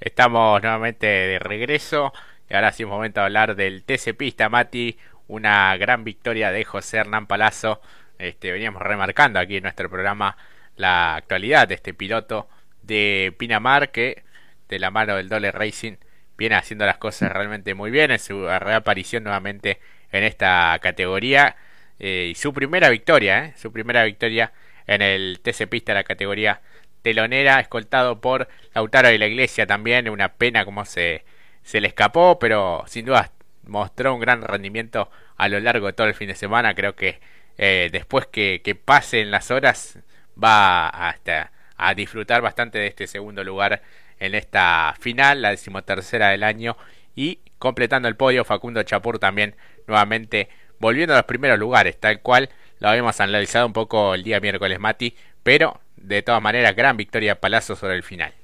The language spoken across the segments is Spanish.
Estamos nuevamente de regreso y ahora sí es momento de hablar del TC Pista, Mati. Una gran victoria de José Hernán Palazzo. Este, veníamos remarcando aquí en nuestro programa la actualidad de este piloto de Pinamar que de la mano del Dole Racing viene haciendo las cosas realmente muy bien en su reaparición nuevamente en esta categoría eh, y su primera victoria, eh, su primera victoria en el TC Pista, la categoría telonera, escoltado por Lautaro de la Iglesia también. Una pena como se, se le escapó, pero sin duda mostró un gran rendimiento a lo largo de todo el fin de semana. Creo que eh, después que, que pasen las horas va hasta a disfrutar bastante de este segundo lugar en esta final, la decimotercera del año. Y completando el podio, Facundo Chapur también nuevamente volviendo a los primeros lugares, tal cual lo habíamos analizado un poco el día miércoles, Mati, pero de todas maneras, gran victoria de Palazzo sobre el final.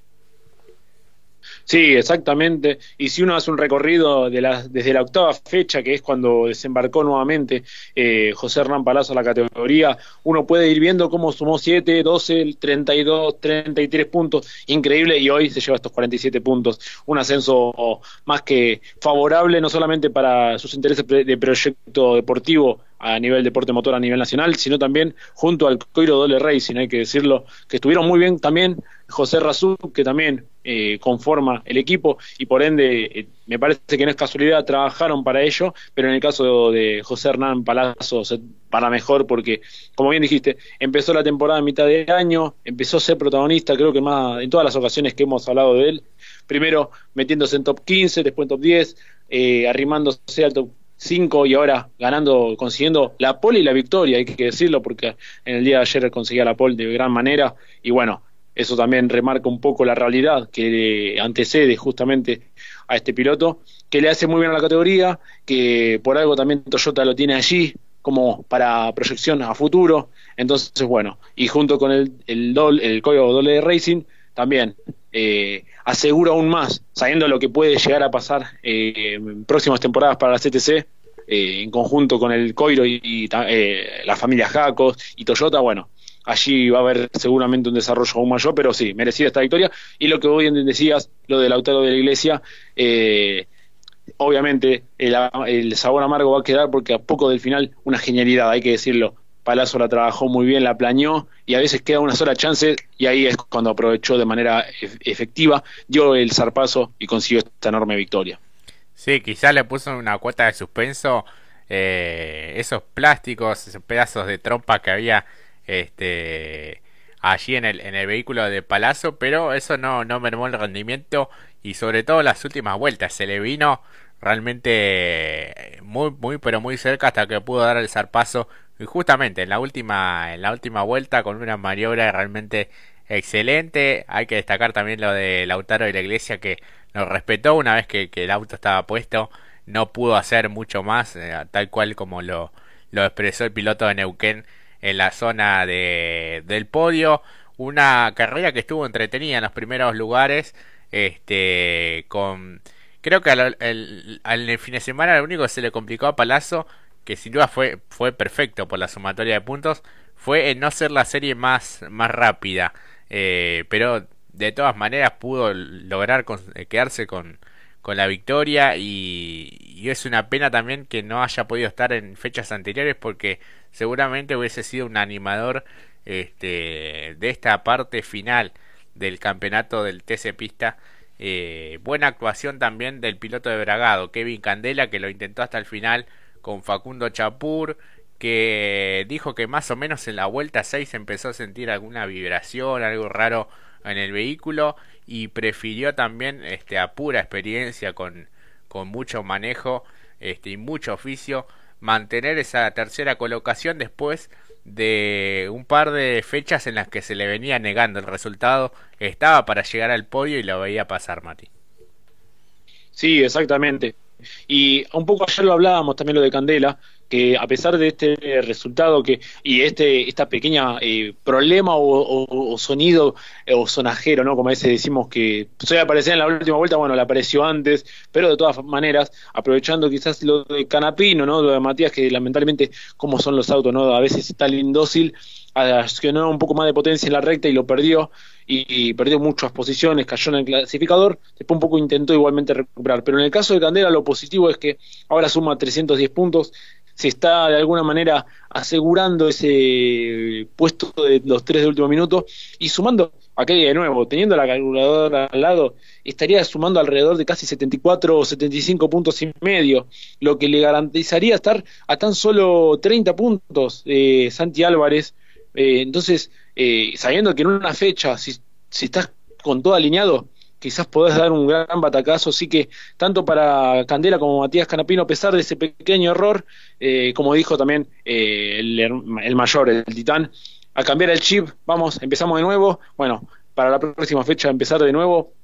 Sí, exactamente. Y si uno hace un recorrido de la, desde la octava fecha, que es cuando desembarcó nuevamente eh, José Hernán Palazzo a la categoría, uno puede ir viendo cómo sumó 7, 12, 32, 33 puntos. Increíble. Y hoy se lleva estos 47 puntos. Un ascenso más que favorable, no solamente para sus intereses de proyecto deportivo a nivel deporte motor a nivel nacional, sino también junto al Coiro Dole Racing, hay que decirlo, que estuvieron muy bien también José Razú, que también eh, conforma el equipo y por ende eh, me parece que no es casualidad, trabajaron para ello, pero en el caso de José Hernán Palazzo para mejor porque, como bien dijiste, empezó la temporada en mitad de año, empezó a ser protagonista, creo que más en todas las ocasiones que hemos hablado de él, primero metiéndose en top 15, después en top 10, eh, arrimándose al top 5 y ahora ganando, consiguiendo la pole y la victoria, hay que decirlo, porque en el día de ayer conseguía la pole de gran manera. Y bueno, eso también remarca un poco la realidad que antecede justamente a este piloto, que le hace muy bien a la categoría, que por algo también Toyota lo tiene allí como para proyección a futuro, entonces bueno, y junto con el, el, el código doble de Racing, también eh, asegura aún más, sabiendo lo que puede llegar a pasar eh, en próximas temporadas para la CTC, eh, en conjunto con el Coiro y, la familia Jacos y Toyota, bueno, allí va a haber seguramente un desarrollo aún mayor, pero sí, merecida esta victoria. Y lo que hoy decías, lo del autero de la iglesia, obviamente el, el, sabor amargo va a quedar porque a poco del final una genialidad, hay que decirlo. Palazzo la trabajó muy bien, la planeó y a veces queda una sola chance y ahí es cuando aprovechó de manera efectiva, dio el zarpazo y consiguió esta enorme victoria. Sí, quizás le puso una cuota de suspenso eh, esos plásticos, esos pedazos de trompa que había este, allí en el, en el vehículo de Palazzo, pero eso no, no mermó el rendimiento y sobre todo las últimas vueltas se le vino realmente muy, muy, pero muy cerca hasta que pudo dar el zarpazo y justamente en la última, en la última vuelta con una maniobra realmente excelente. Hay que destacar también lo de Lautaro de la Iglesia que nos respetó una vez que, el auto estaba puesto. No pudo hacer mucho más, eh, tal cual como lo, lo expresó el piloto de Neuquén en la zona de, del podio. Una carrera que estuvo entretenida en los primeros lugares. Este, con creo que al, el fin de semana lo único que se le complicó a Palazzo que sin duda fue, fue perfecto por la sumatoria de puntos, fue en no ser la serie más, más rápida. Eh, pero de todas maneras pudo lograr eh, quedarse con, con la victoria y, y, es una pena también que no haya podido estar en fechas anteriores porque seguramente hubiese sido un animador este, de esta parte final del campeonato del TC Pista. Eh, buena actuación también del piloto de Bragado, Kevin Candela, que lo intentó hasta el final con Facundo Chapur, que dijo que más o menos en la vuelta 6 empezó a sentir alguna vibración, algo raro en el vehículo y prefirió también este, a pura experiencia con, con mucho manejo este, y mucho oficio mantener esa tercera colocación después de un par de fechas en las que se le venía negando el resultado. Estaba para llegar al podio y lo veía pasar Mati. Sí exactamente. Y un poco ayer lo hablábamos también lo de Candela, que a pesar de este resultado que y este esta pequeña eh, problema o, sonido eh, o sonajero, ¿no? Como a veces decimos que suele aparecer en la última vuelta, bueno, le apareció antes, pero de todas maneras, aprovechando quizás lo de Canapino, ¿no? Lo de Matías, que lamentablemente, como son los autos, ¿no? A veces está indócil, accionó un poco más de potencia en la recta y lo perdió y, perdió muchas posiciones, cayó en el clasificador, después un poco intentó igualmente recuperar, pero en el caso de Candela lo positivo es que ahora suma 310 puntos, se está de alguna manera asegurando ese puesto de los tres de último minuto y sumando, aquí de nuevo, teniendo la calculadora al lado, estaría sumando alrededor de casi 74 o 75 puntos y medio, lo que le garantizaría estar a tan solo 30 puntos de Santi Álvarez. Eh, entonces, eh, sabiendo que en una fecha, si, si estás con todo alineado, quizás podés dar un gran batacazo, así que tanto para Candela como Matías Canapino, a pesar de ese pequeño error, eh, como dijo también eh, el, mayor, el titán, a cambiar el chip, vamos, empezamos de nuevo, bueno, para la próxima fecha empezar de nuevo,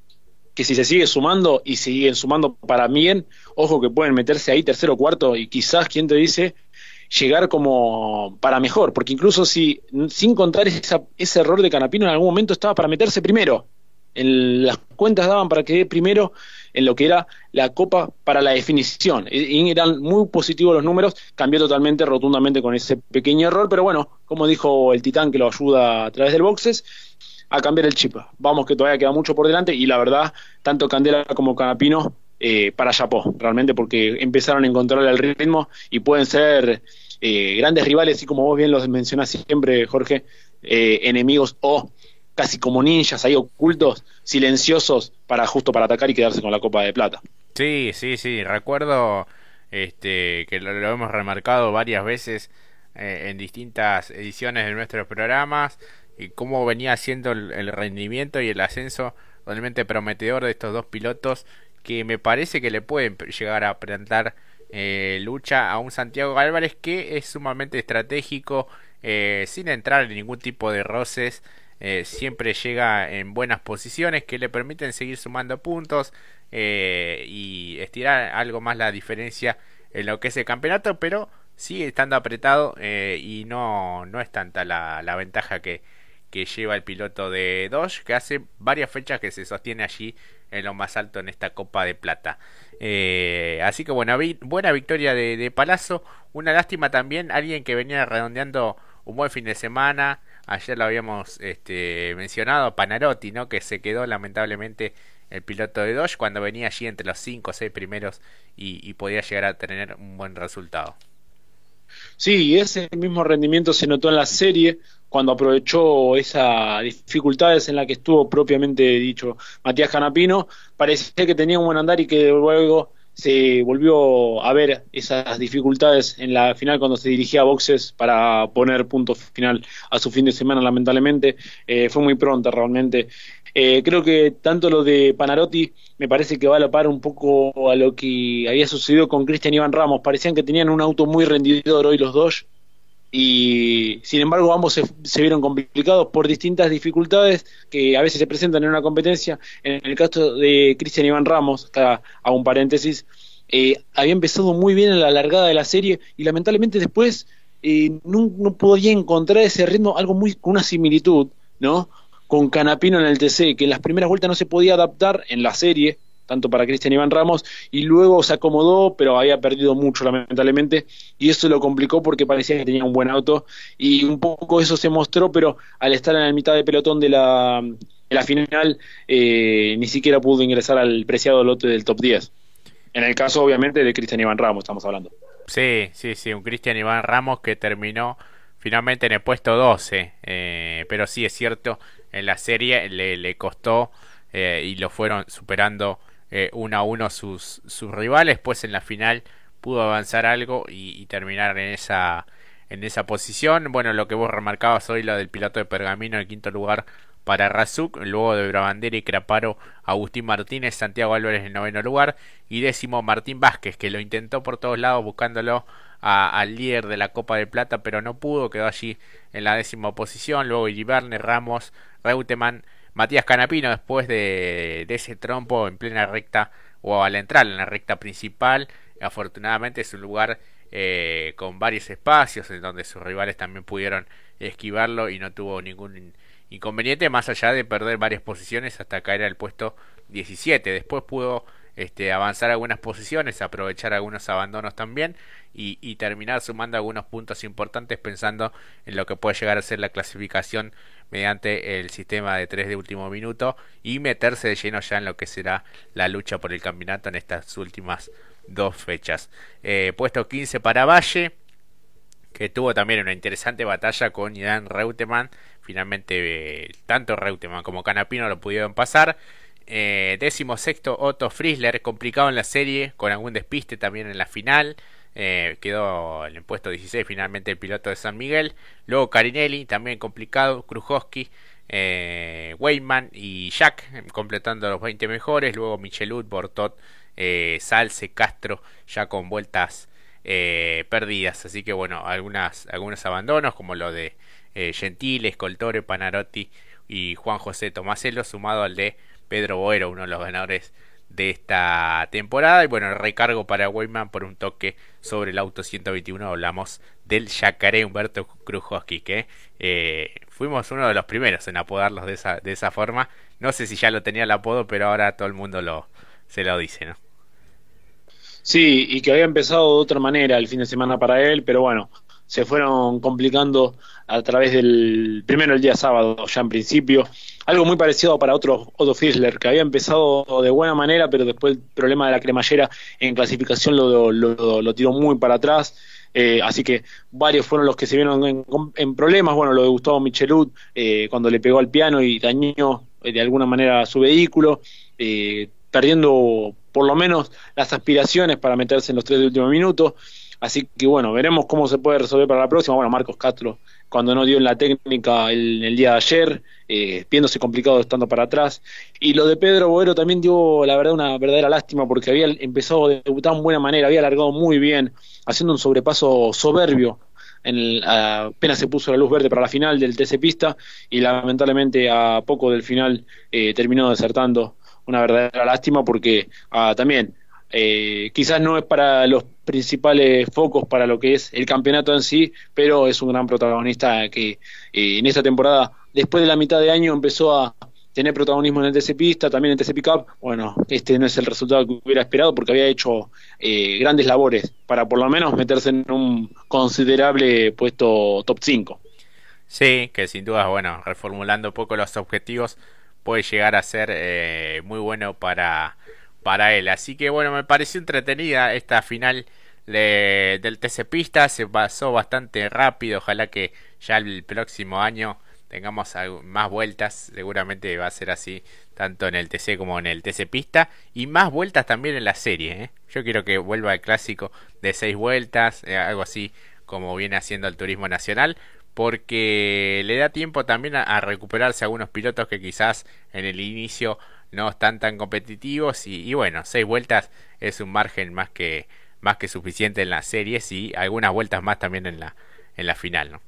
que si se sigue sumando y siguen sumando para bien, ojo que pueden meterse ahí tercero cuarto y quizás, ¿quién te dice? llegar como para mejor, porque incluso si sin contar ese error de Canapino en algún momento estaba para meterse primero, en las cuentas daban para que primero en lo que era la Copa para la definición. Y eran muy positivos los números, cambió totalmente, rotundamente con ese pequeño error, pero bueno, como dijo el Titán que lo ayuda a través del boxes, a cambiar el chip. Vamos que todavía queda mucho por delante y la verdad, tanto Candela como Canapino eh, para Chapó, realmente porque empezaron a encontrar el ritmo y pueden ser eh, grandes rivales y como vos bien los mencionás siempre, Jorge, eh, enemigos o casi como ninjas ahí ocultos, silenciosos, para justo para atacar y quedarse con la copa de plata. Sí, sí, sí, recuerdo este que lo, hemos remarcado varias veces eh, en distintas ediciones de nuestros programas y cómo venía siendo el, rendimiento y el ascenso realmente prometedor de estos dos pilotos que me parece que le pueden llegar a plantar eh, lucha a un Santiago Álvarez que es sumamente estratégico eh, sin entrar en ningún tipo de roces eh, siempre llega en buenas posiciones que le permiten seguir sumando puntos eh, y estirar algo más la diferencia en lo que es el campeonato, pero sigue estando apretado eh, y no, no es tanta la, la ventaja que, que lleva el piloto de Dodge, que hace varias fechas que se sostiene allí en lo más alto en esta Copa de Plata. así que buena, buena victoria de, de Palazzo. Una lástima también, alguien que venía redondeando un buen fin de semana, Ayer lo habíamos este, mencionado, Panarotti, ¿no? Que se quedó lamentablemente el piloto de Dodge cuando venía allí entre los 5 o 6 primeros y, podía llegar a tener un buen resultado. Sí, ese mismo rendimiento se notó en la serie cuando aprovechó esas dificultades en la que estuvo propiamente dicho Matías Canapino. Parecía que tenía un buen andar y que luego se volvió a ver esas dificultades en la final cuando se dirigía a boxes para poner punto final a su fin de semana, lamentablemente. Eh, fue muy pronta realmente. Eh, creo que tanto lo de Panarotti me parece que va a la par un poco a lo que había sucedido con Cristian Iván Ramos. Parecían que tenían un auto muy rendidor hoy los dos y sin embargo ambos se, vieron complicados por distintas dificultades que a veces se presentan en una competencia. En el caso de Cristian Iván Ramos, acá a un paréntesis, eh, había empezado muy bien en la largada de la serie y lamentablemente después eh, no, no, podía encontrar ese ritmo, algo muy con una similitud, ¿no? Con Canapino en el TC, que en las primeras vueltas no se podía adaptar en la serie, tanto para Cristian Iván Ramos, y luego se acomodó, pero había perdido mucho lamentablemente, y eso lo complicó porque parecía que tenía un buen auto, y un poco eso se mostró, pero al estar en la mitad de pelotón de la, de la final, eh, ni siquiera pudo ingresar al preciado lote del top 10. En el caso, obviamente, de Cristian Iván Ramos, estamos hablando. Sí, sí, sí, un Cristian Iván Ramos que terminó finalmente en el puesto 12, eh, pero sí es cierto, en la serie le, le costó eh, y lo fueron superando eh, uno a uno sus, sus rivales, pues en la final pudo avanzar algo y, terminar en esa, en esa posición. Bueno, lo que vos remarcabas hoy, lo del piloto de Pergamino en quinto lugar para Razuk, luego de Brabandera y Craparo, Agustín Martínez, Santiago Álvarez en noveno lugar y décimo Martín Vázquez, que lo intentó por todos lados buscándolo al líder de la Copa de Plata, pero no pudo, quedó allí en la décima posición, luego Iribarne, Ramos, Reutemann, Matías Canapino después de, ese trompo en plena recta o al entrar en la recta principal. Afortunadamente su lugar eh, con varios espacios en donde sus rivales también pudieron esquivarlo y no tuvo ningún inconveniente más allá de perder varias posiciones hasta caer al puesto 17. Después pudo este, avanzar algunas posiciones, aprovechar algunos abandonos también y, terminar sumando algunos puntos importantes pensando en lo que puede llegar a ser la clasificación mediante el sistema de 3 de último minuto y meterse de lleno ya en lo que será la lucha por el campeonato en estas últimas dos fechas. Eh, puesto 15 para Valle, que tuvo también una interesante batalla con Ian Reutemann. Finalmente, eh, tanto Reutemann como Canapino lo pudieron pasar. Eh, décimo sexto, Otto Friesler, complicado en la serie, con algún despiste también en la final. Eh, quedó en el puesto 16 finalmente el piloto de San Miguel. Luego Carinelli, también complicado. Krujowski, eh, Weyman y Jack, completando los 20 mejores. Luego Michelut, Bortot, eh, Salce, Castro, ya con vueltas eh, perdidas. Así que bueno, algunas, algunos abandonos como lo de eh, Gentile, Scoltore, Panarotti y Juan José Tomaselo, sumado al de Pedro Boero, uno de los ganadores de esta temporada. Y bueno, el recargo para Weyman por un toque sobre el auto 121. Hablamos del Yacaré Humberto Krujowski, que eh, fuimos uno de los primeros en apodarlos de esa, de esa forma. No sé si ya lo tenía el apodo, pero ahora todo el mundo lo, se lo dice, ¿no? Sí, y que había empezado de otra manera el fin de semana para él, pero bueno, se fueron complicando a través del primero el día sábado ya en principio. Algo muy parecido para otro Otto Fischler que había empezado de buena manera pero después el problema de la cremallera en clasificación lo, lo, lo tiró muy para atrás. Eh, así que varios fueron los que se vieron en, en problemas. Bueno lo de Gustavo Michelud eh, cuando le pegó al piano y dañó eh, de alguna manera su vehículo eh, perdiendo por lo menos las aspiraciones para meterse en los tres de último minutos Así que bueno, veremos cómo se puede resolver para la próxima. Bueno, Marcos Castro, cuando no dio en la técnica el, día de ayer, eh, viéndose complicado estando para atrás. Y lo de Pedro Boero también dio, la verdad, una verdadera lástima porque había empezado a debutar de buena manera, había alargado muy bien, haciendo un sobrepaso soberbio. En el, apenas se puso la luz verde para la final del TC Pista y lamentablemente a poco del final eh, terminó desertando. Una verdadera lástima porque ah, también eh, quizás no es para los principales focos para lo que es el campeonato en sí, pero es un gran protagonista que eh, en esta temporada, después de la mitad de año, empezó a tener protagonismo en el TC Pista, también en el TC Pickup. Bueno, este no es el resultado que hubiera esperado porque había hecho eh, grandes labores para por lo menos meterse en un considerable puesto top 5. Sí, que sin duda, bueno, reformulando un poco los objetivos, puede llegar a ser eh, muy bueno para para él. Así que bueno, me pareció entretenida esta final de, del TC Pista. Se pasó bastante rápido. Ojalá que ya el próximo año tengamos más vueltas. Seguramente va a ser así tanto en el TC como en el TC Pista. Y más vueltas también en la serie. ¿eh? Yo quiero que vuelva el clásico de seis vueltas. Eh, algo así como viene haciendo el turismo nacional porque le da tiempo también a, a, recuperarse algunos pilotos que quizás en el inicio no están tan competitivos y, y, bueno, seis vueltas es un margen más que más que suficiente en las series y algunas vueltas más también en la en la final, ¿no?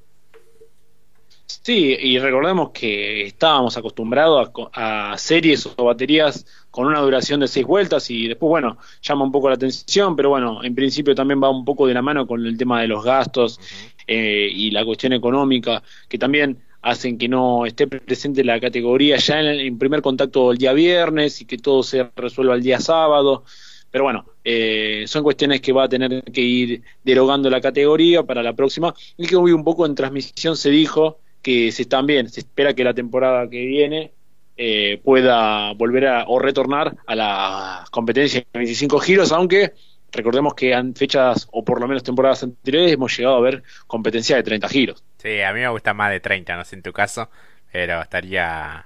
Sí, y recordemos que estábamos acostumbrados a, a, series o baterías con una duración de seis vueltas y después, bueno, llama un poco la atención, pero bueno, en principio también va un poco de la mano con el tema de los gastos uh -huh. eh, y la cuestión económica, que también hacen que no esté presente la categoría ya en, primer contacto el día viernes y que todo se resuelva el día sábado. Pero bueno, eh, son cuestiones que va a tener que ir derogando la categoría para la próxima. Y que hoy un poco en transmisión se dijo que se también se espera que la temporada que viene eh, pueda volver a o retornar a la competencia de 25 giros, aunque recordemos que en fechas o por lo menos temporadas anteriores hemos llegado a ver competencia de 30 giros. Sí, a mí me gusta más de 30, no sé en tu caso, pero estaría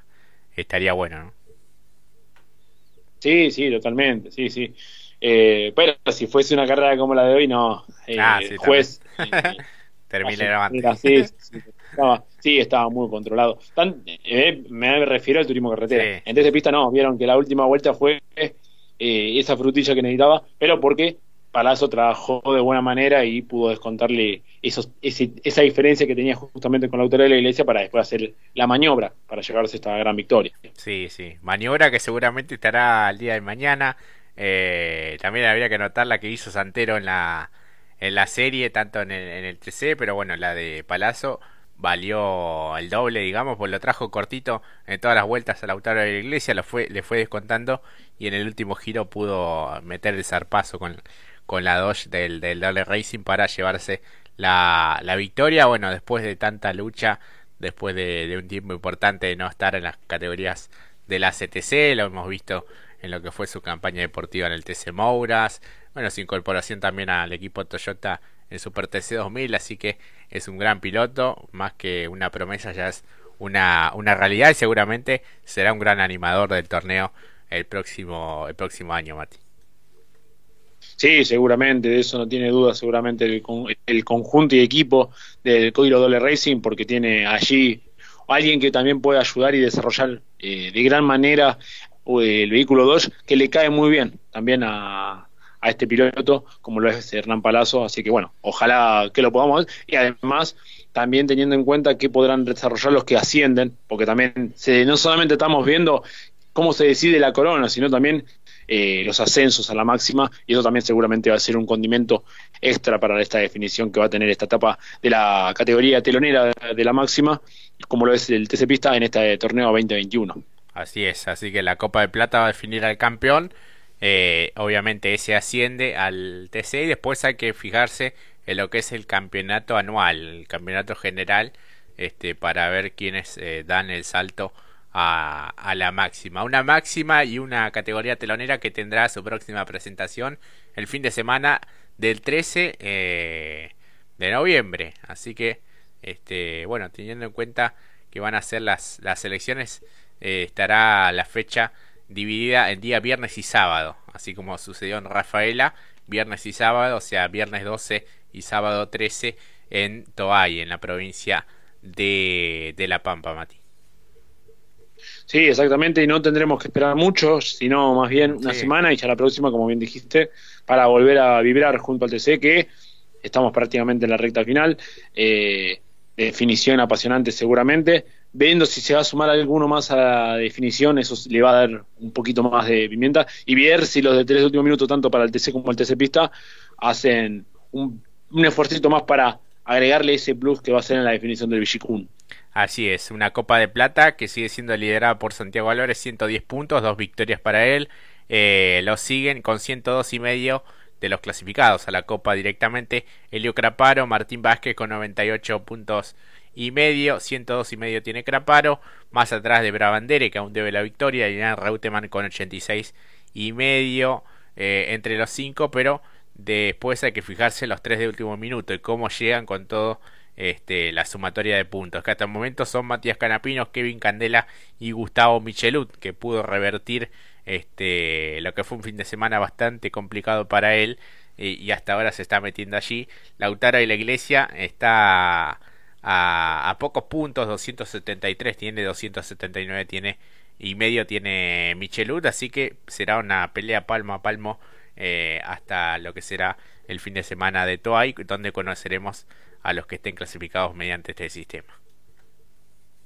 estaría bueno, ¿no? Sí, sí, totalmente, sí, sí. Eh, pero si fuese una carrera como la de hoy, no. Eh, ah, sí, juez. Terminero antes. Sí, sí, estaba, sí, estaba muy controlado. Tan, eh, me refiero al turismo carretera. En de pista no, vieron que la última vuelta fue eh, esa frutilla que necesitaba, pero porque Palazzo trabajó de buena manera y pudo descontarle esos, ese, esa diferencia que tenía justamente con la autoridad de la iglesia para después hacer la maniobra para llegarse a esta gran victoria. Sí, sí, maniobra que seguramente estará al día de mañana. Eh, también habría que notar la que hizo Santero en la en la serie, tanto en el, en el TC, pero bueno, la de Palazzo valió el doble, digamos, pues lo trajo cortito en todas las vueltas al Lautaro de la Iglesia, lo fue, le fue descontando y en el último giro pudo meter el zarpazo con, con la Dodge del, del Racing para llevarse la, la victoria. Bueno, después de tanta lucha, después de, de un tiempo importante de no estar en las categorías de la CTC, lo hemos visto en lo que fue su campaña deportiva en el TC Mouras, bueno, su incorporación también al equipo Toyota en Super TC 2000, así que es un gran piloto, más que una promesa ya es una, una realidad y seguramente será un gran animador del torneo el próximo, el próximo año, Mati. Sí, seguramente, de eso no tiene duda, seguramente el, el conjunto y equipo del Código Dole Racing, porque tiene allí alguien que también puede ayudar y desarrollar eh, de gran manera eh, el vehículo 2, que le cae muy bien también a, a este piloto, como lo es Hernán Palazzo, así que bueno, ojalá que lo podamos y además también teniendo en cuenta que podrán desarrollar los que ascienden, porque también se, no solamente estamos viendo cómo se decide la corona, sino también eh, los ascensos a la máxima, y eso también seguramente va a ser un condimento extra para esta definición que va a tener esta etapa de la categoría telonera de la máxima, como lo es el TC Pista en este torneo 2021. Así es, así que la Copa de Plata va a definir al campeón eh, obviamente ese asciende al TC y después hay que fijarse en lo que es el campeonato anual, el campeonato general, este, para ver quiénes eh, dan el salto a, a, la máxima. Una máxima y una categoría telonera que tendrá su próxima presentación el fin de semana del 13 eh, de noviembre. Así que, este, bueno, teniendo en cuenta que van a ser las, las elecciones, eh, estará la fecha dividida en día viernes y sábado, así como sucedió en Rafaela, viernes y sábado, o sea, viernes 12 y sábado 13 en Toay, en la provincia de, de La Pampa, Mati. Sí, exactamente, y no tendremos que esperar mucho, sino más bien una sí. semana y ya la próxima, como bien dijiste, para volver a vibrar junto al TC, que estamos prácticamente en la recta final. Eh, definición apasionante seguramente viendo si se va a sumar alguno más a la definición, eso le va a dar un poquito más de pimienta, y ver si los de tres últimos minutos, tanto para el TC como el TC Pista, hacen un, un esfuerzo más para agregarle ese plus que va a ser en la definición del Villicún. Así es, una Copa de Plata que sigue siendo liderada por Santiago Álvarez, 110 puntos, dos victorias para él, eh, lo siguen con 102 y medio de los clasificados a la Copa directamente, Elio Craparo, Martín Vázquez con 98 puntos y medio, 102 y medio tiene Craparo, más atrás de Bravandere que aún debe la victoria, y Reutemann con 86 y medio eh, entre los cinco, pero después hay que fijarse los tres de último minuto y cómo llegan con todo este, la sumatoria de puntos, que hasta el momento son Matías Canapinos, Kevin Candela y Gustavo Michelut, que pudo revertir este, lo que fue un fin de semana bastante complicado para él y, hasta ahora se está metiendo allí. Lautaro y la Iglesia está a, a pocos puntos, 273 tiene, 279 tiene y medio tiene Michelud, así que será una pelea palmo a palmo eh, hasta lo que será el fin de semana de Toay, donde conoceremos a los que estén clasificados mediante este sistema.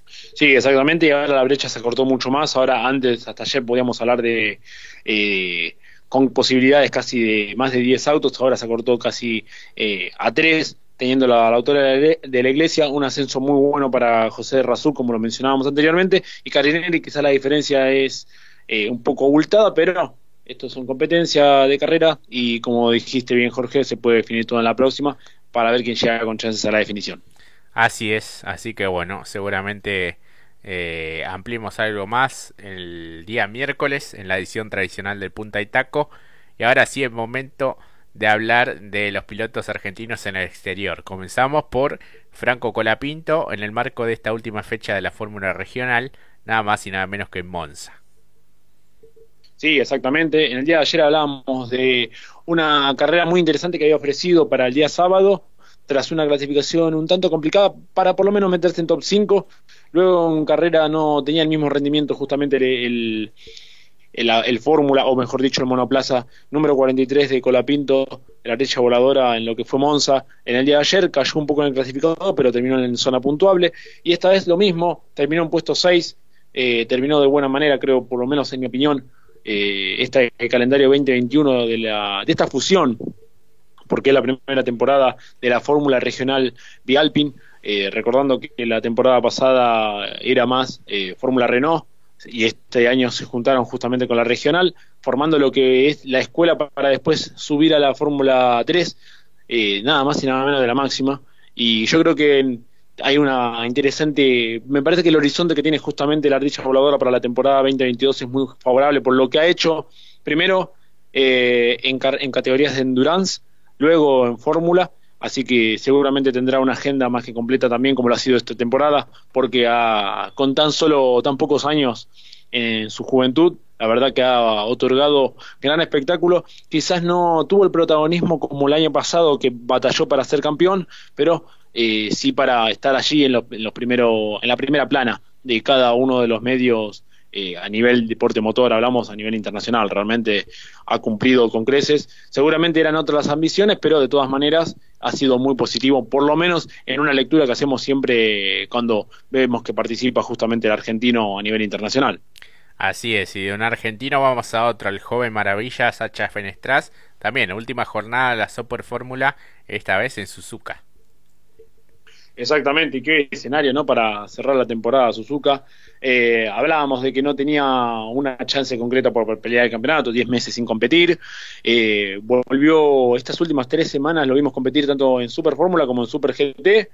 Sí, exactamente, y ahora la brecha se cortó mucho más, ahora antes, hasta ayer podíamos hablar de... Eh, con posibilidades casi de más de 10 autos, ahora se cortó casi eh, a 3, teniendo la, la autora de, la iglesia, un ascenso muy bueno para José Razú, como lo mencionábamos anteriormente, y Carinelli, quizá la diferencia es eh, un poco abultada, pero esto son competencia de carrera y como dijiste bien Jorge, se puede definir todo en la próxima para ver quién llega con chances a la definición. Así es, así que bueno, seguramente eh, ampliemos algo más el día miércoles en la edición tradicional del Punta y Taco. Y ahora sí es momento de hablar de los pilotos argentinos en el exterior. Comenzamos por Franco Colapinto en el marco de esta última fecha de la Fórmula Regional, nada más y nada menos que en Monza. Sí, exactamente. En el día de ayer hablábamos de una carrera muy interesante que había ofrecido para el día sábado, tras una clasificación un tanto complicada para por lo menos meterse en top 5. Luego en carrera no tenía el mismo rendimiento justamente el, el Fórmula, o mejor dicho, el monoplaza número 43 de Colapinto, la derecha voladora en lo que fue Monza. En el día de ayer cayó un poco en el clasificado, pero terminó en zona puntuable. Y esta vez lo mismo, terminó en puesto 6, eh, terminó de buena manera, creo, por lo menos en mi opinión, eh, este calendario 2021 de, la, de esta fusión porque es la primera temporada de la Fórmula Regional Bialpin, eh, recordando que la temporada pasada era más eh, Fórmula Renault y este año se juntaron justamente con la regional, formando lo que es la escuela para después subir a la Fórmula 3, eh, nada más y nada menos de la máxima. Y yo creo que hay una interesante, me parece que el horizonte que tiene justamente la ardilla voladora para la temporada 2022 es muy favorable por lo que ha hecho, primero en, en categorías de endurance, luego en fórmula, así que seguramente tendrá una agenda más que completa también como lo ha sido esta temporada, porque con tan solo tan pocos años en su juventud, la verdad que ha otorgado gran espectáculo, quizás no tuvo el protagonismo como el año pasado que batalló para ser campeón, pero eh, sí para estar allí en, los primero, en la primera plana de cada uno de los medios eh, a nivel deporte motor, hablamos a nivel internacional, realmente ha cumplido con creces. Seguramente eran otras las ambiciones, pero de todas maneras ha sido muy positivo, por lo menos en una lectura que hacemos siempre cuando vemos que participa justamente el argentino a nivel internacional. Así es, y de un argentino vamos a otro, el joven maravilla Sacha Fenestras, también última jornada de la Super Fórmula, esta vez en Suzuka. Exactamente, y qué escenario, ¿no? Para cerrar la temporada Suzuka. Eh, hablábamos de que no tenía una chance concreta por, pelear el campeonato, 10 meses sin competir. Eh, volvió estas últimas tres semanas, lo vimos competir tanto en Super Fórmula como en Super GT,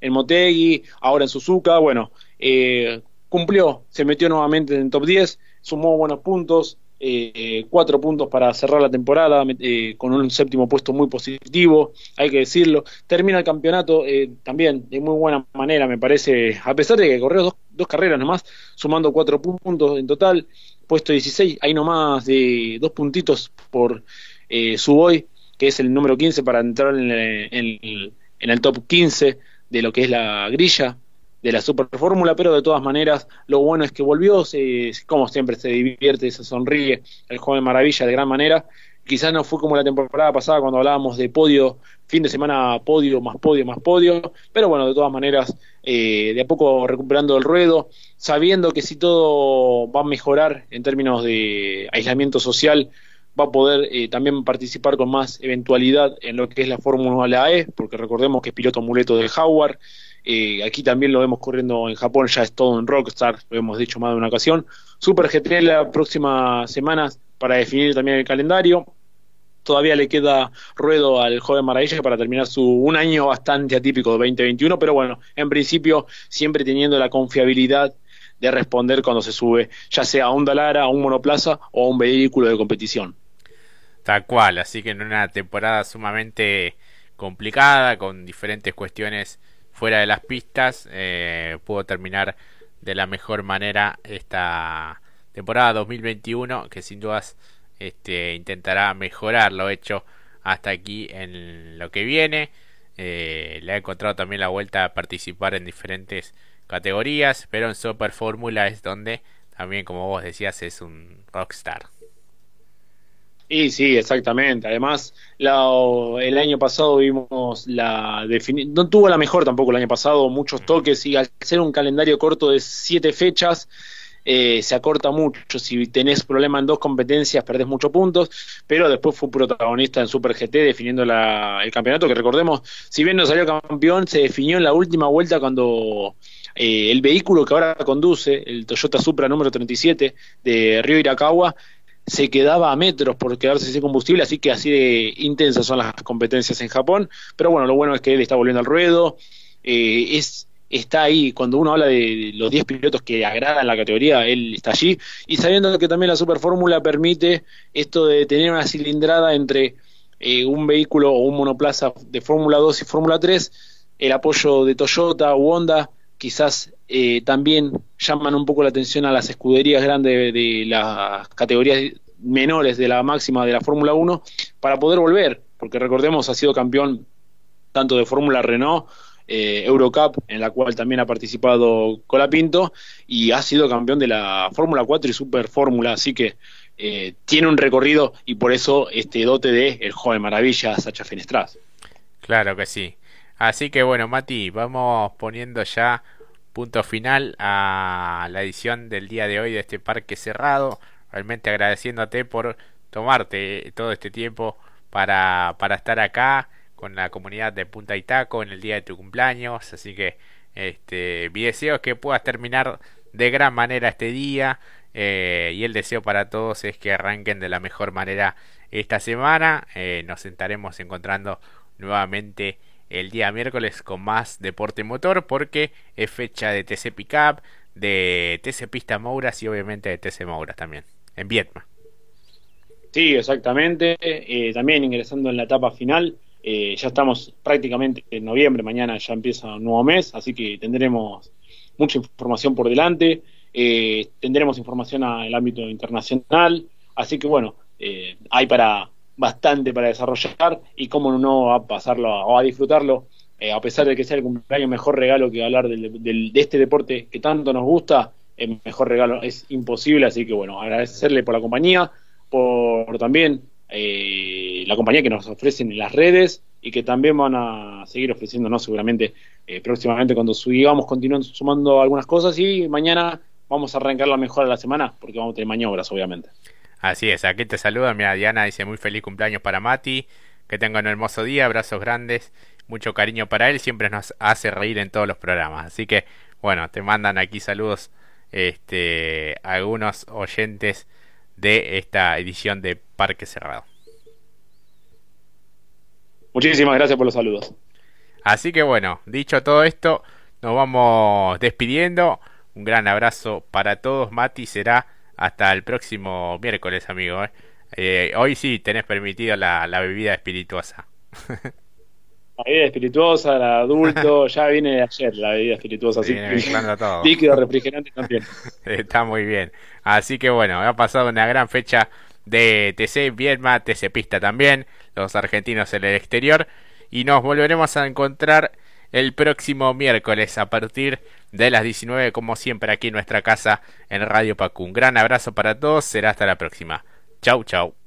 en Motegi, ahora en Suzuka. Bueno, eh, cumplió, se metió nuevamente en top 10, sumó buenos puntos, eh, cuatro puntos para cerrar la temporada eh, con un séptimo puesto muy positivo, hay que decirlo. Termina el campeonato eh, también de muy buena manera, me parece, a pesar de que corrió dos, dos carreras nomás, sumando cuatro puntos en total, puesto 16, hay nomás de dos puntitos por eh, Suboy, que es el número 15 para entrar en en el top 15 de lo que es la grilla de la Super Fórmula, pero de todas maneras lo bueno es que volvió, se, como siempre se divierte, se sonríe el joven maravilla de gran manera. Quizás no fue como la temporada pasada cuando hablábamos de podio, fin de semana podio, más podio, más podio, pero bueno, de todas maneras, eh, de a poco recuperando el ruedo, sabiendo que si todo va a mejorar en términos de aislamiento social, va a poder eh, también participar con más eventualidad en lo que es la Fórmula E, porque recordemos que es piloto muleto de Howard, eh, aquí también lo vemos corriendo en Japón, ya es todo un rockstar, lo hemos dicho más de una ocasión. Super GT la próxima semana para definir también el calendario. Todavía le queda ruedo al joven Maravilla para terminar su un año bastante atípico de 2021, pero bueno, en principio siempre teniendo la confiabilidad de responder cuando se sube, ya sea a un Dalara, a un monoplaza o a un vehículo de competición. Tal cual, así que en una temporada sumamente complicada, con diferentes cuestiones fuera de las pistas, eh, pudo terminar de la mejor manera esta temporada 2021, que sin dudas este, intentará mejorar lo hecho hasta aquí en lo que viene. Eh, le ha encontrado también la vuelta a participar en diferentes categorías, pero en Super Fórmula es donde también, como vos decías, es un rockstar. Y sí, exactamente. Además, el año pasado vimos la no tuvo la mejor tampoco el año pasado, muchos toques y al ser un calendario corto de siete fechas, eh, se acorta mucho. Si tenés problema en dos competencias, perdés muchos puntos, pero después fue protagonista en Super GT definiendo el campeonato, que recordemos, si bien no salió campeón, se definió en la última vuelta cuando eh, el vehículo que ahora conduce, el Toyota Supra número 37 de Río Irakawa, se quedaba a metros por quedarse sin combustible, así que así de intensas son las competencias en Japón. Pero bueno, lo bueno es que él está volviendo al ruedo, eh, es, está ahí, cuando uno habla de los 10 pilotos que agradan la categoría, él está allí, y sabiendo que también la Super Fórmula permite esto de tener una cilindrada entre eh, un vehículo o un monoplaza de Fórmula 2 y Fórmula 3, el apoyo de Toyota o Honda quizás eh, también llaman un poco la atención a las escuderías grandes de, las categorías menores de la máxima de la Fórmula 1 para poder volver, porque recordemos ha sido campeón tanto de Fórmula Renault, eh, Eurocup, en la cual también ha participado Colapinto, y ha sido campeón de la Fórmula 4 y Super Fórmula, así que eh, tiene un recorrido y por eso este dote de el joven maravilla Sacha Fenestras. Claro que sí. Así que bueno, Mati, vamos poniendo ya punto final a la edición del día de hoy de este parque cerrado. Realmente agradeciéndote por tomarte todo este tiempo para, para estar acá con la comunidad de Punta Itaco en el día de tu cumpleaños. Así que este, mi deseo es que puedas terminar de gran manera este día. Eh, y el deseo para todos es que arranquen de la mejor manera esta semana. Eh, nos estaremos encontrando nuevamente el día miércoles con más deporte motor porque es fecha de TC Pickup, de TC Pista Mouras y obviamente de TC Mouras también, en Vietma. Sí, exactamente. Eh, también ingresando en la etapa final. Eh, ya estamos prácticamente en noviembre, mañana ya empieza un nuevo mes, así que tendremos mucha información por delante. Eh, tendremos información al ámbito internacional, así que bueno, hay para bastante para desarrollar y cómo no a pasarlo o a disfrutarlo, a pesar de que sea el cumpleaños, mejor regalo que hablar de este deporte que tanto nos gusta, el mejor regalo es imposible, así que bueno, agradecerle por la compañía por también eh, la compañía que nos ofrecen en las redes y que también van a seguir ofreciéndonos seguramente eh, próximamente cuando sigamos continuando sumando algunas cosas y mañana vamos a arrancar la mejor de la semana porque vamos a tener maniobras obviamente. Así es, aquí te saluda, mira Diana dice muy feliz cumpleaños para Mati, que tenga un hermoso día, abrazos grandes, mucho cariño para él, siempre nos hace reír en todos los programas, así que bueno, te mandan aquí saludos este algunos oyentes de esta edición de Parque Cerrado. Muchísimas gracias por los saludos. Así que bueno, dicho todo esto, nos vamos despidiendo. Un gran abrazo para todos. Mati será hasta el próximo miércoles, amigo. ¿eh? Eh, hoy sí tenés permitido la, la bebida espirituosa. La bebida espirituosa, el adulto, ya viene de ayer la bebida espirituosa, así todo. líquido refrigerante también. Está muy bien. Así que bueno, ha pasado una gran fecha de TC Vietma, TC Pista también, los argentinos en el exterior. Y nos volveremos a encontrar el próximo miércoles a partir de las 19, como siempre, aquí en nuestra casa en Radio Pacu. Un gran abrazo para todos, será hasta la próxima. Chau, chau.